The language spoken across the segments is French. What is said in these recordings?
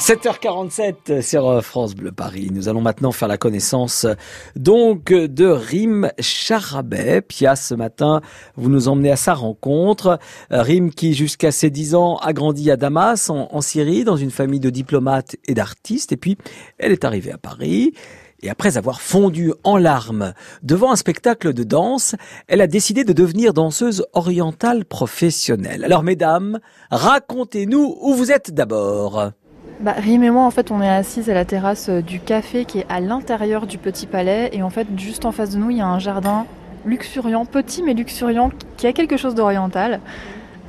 7h47 sur France Bleu Paris. Nous allons maintenant faire la connaissance donc de Rim Charabet. Pia, ce matin, vous nous emmenez à sa rencontre. Rim qui, jusqu'à ses 10 ans, a grandi à Damas, en Syrie, dans une famille de diplomates et d'artistes. Et puis, elle est arrivée à Paris. Et après avoir fondu en larmes devant un spectacle de danse, elle a décidé de devenir danseuse orientale professionnelle. Alors mesdames, racontez-nous où vous êtes d'abord. Bah, Rim et moi, en fait, on est assises à la terrasse euh, du café qui est à l'intérieur du Petit Palais. Et en fait, juste en face de nous, il y a un jardin luxuriant, petit mais luxuriant, qui a quelque chose d'oriental.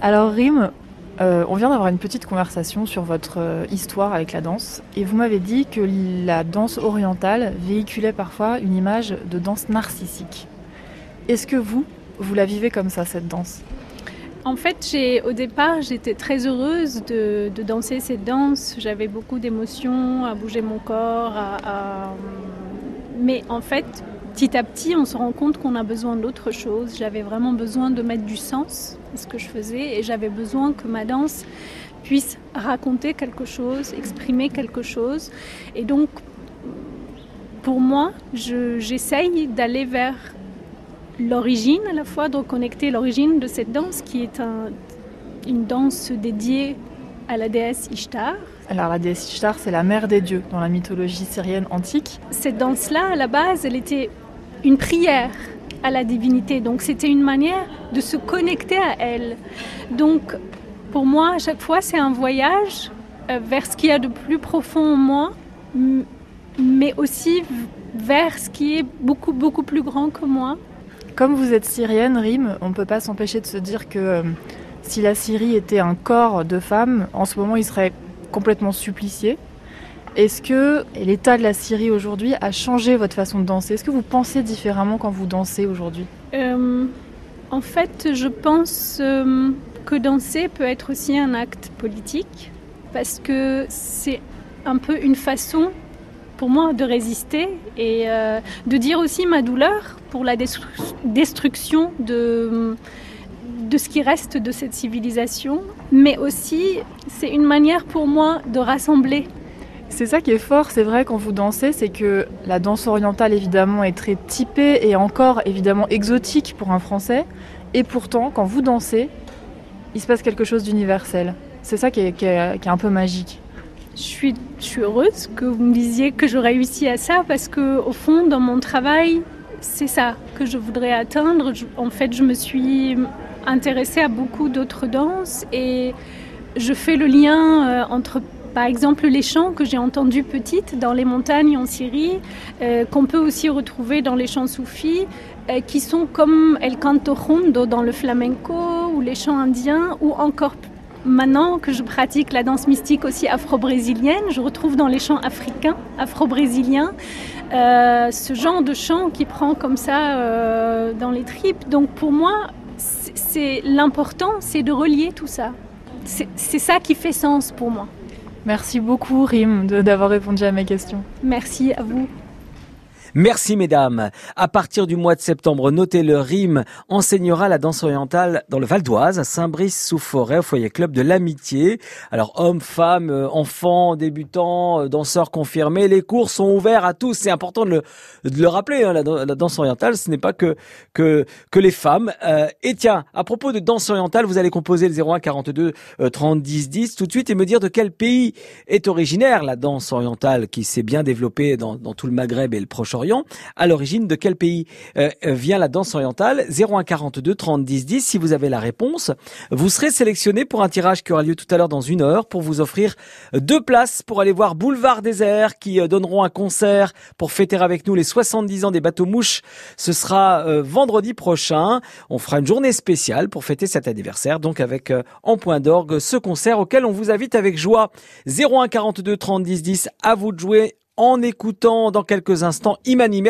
Alors, Rim, euh, on vient d'avoir une petite conversation sur votre euh, histoire avec la danse. Et vous m'avez dit que la danse orientale véhiculait parfois une image de danse narcissique. Est-ce que vous, vous la vivez comme ça, cette danse? En fait, au départ, j'étais très heureuse de, danser cette danse. J'avais beaucoup d'émotions à bouger mon corps. Mais en fait, petit à petit, on se rend compte qu'on a besoin d'autre chose. J'avais vraiment besoin de mettre du sens à ce que je faisais et j'avais besoin que ma danse puisse raconter quelque chose, exprimer quelque chose. Et donc, pour moi, j'essaye d'aller vers l'origine à la fois, de reconnecter l'origine de cette danse qui est un, une danse dédiée à la déesse Ishtar. Alors la déesse Ishtar, c'est la mère des dieux dans la mythologie syrienne antique. Cette danse-là, à la base, elle était une prière à la divinité, donc c'était une manière de se connecter à elle. Donc pour moi, à chaque fois, c'est un voyage euh, vers ce qu'il y a de plus profond en moi, mais aussi vers ce qui est beaucoup, beaucoup plus grand que moi. Comme vous êtes syrienne, Rim, on ne peut pas s'empêcher de se dire que euh, si la Syrie était un corps de femme, en ce moment il serait complètement supplicié. Est-ce que l'état de la Syrie aujourd'hui a changé votre façon de danser? Est-ce que vous pensez différemment quand vous dansez aujourd'hui? Euh, En fait, je pense euh, que danser peut être aussi un acte politique parce que c'est un peu une façon pour moi de résister et euh, de dire aussi ma douleur pour la destru destruction de, de ce qui reste de cette civilisation, mais aussi c'est une manière pour moi de rassembler. C'est ça qui est fort, c'est vrai quand vous dansez, c'est que la danse orientale évidemment est très typée et encore évidemment exotique pour un Français, et pourtant quand vous dansez, il se passe quelque chose d'universel. C'est ça qui, est, qui est un peu magique. Je suis, heureuse que vous me disiez que je réussi à ça parce que au fond, dans mon travail, c'est ça que je voudrais atteindre. En fait, je me suis intéressée à beaucoup d'autres danses et je fais le lien euh, entre par exemple les chants que j'ai entendus petites dans les montagnes en Syrie, euh, qu'on peut aussi retrouver dans les chants soufis, euh, qui sont comme El Canto Hondo dans le flamenco ou les chants indiens, ou encore Maintenant que je pratique la danse mystique aussi afro-brésilienne, je retrouve dans les chants africains, afro-brésiliens, euh, ce genre de chant qui prend comme ça euh, dans les tripes. Donc pour moi, c'est l'important, c'est de relier tout ça. C'est ça qui fait sens pour moi. Merci beaucoup, Rim, d'avoir répondu à mes questions. Merci à vous. Merci mesdames. À partir du mois de septembre, notez le RIM enseignera la danse orientale dans le Val d'Oise, à Saint-Brice-sous-Forêt, au foyer club de l'amitié. Alors hommes, femmes, euh, enfants, débutants, euh, danseurs confirmés, les cours sont ouverts à tous. C'est important de le, de le rappeler. Hein, la, la, danse orientale, ce n'est pas que que que les femmes. Euh, et tiens, à propos de danse orientale, vous allez composer le 01 42 30 10 10 tout de suite et me dire de quel pays est originaire la danse orientale qui s'est bien développée dans, dans tout le Maghreb et le Proche-Orient à l'origine de quel pays euh, vient la danse orientale? 0142 30 10 10. Si vous avez la réponse, vous serez sélectionné pour un tirage qui aura lieu tout à l'heure dans une heure pour vous offrir deux places pour aller voir Boulevard Airs qui euh, donneront un concert pour fêter avec nous les 70 ans des bateaux mouches. Ce sera euh, vendredi prochain. On fera une journée spéciale pour fêter cet anniversaire, donc avec en point d'orgue ce concert auquel on vous invite avec joie. 0142 30 10 10. À vous de jouer en écoutant dans quelques instants Imanimé.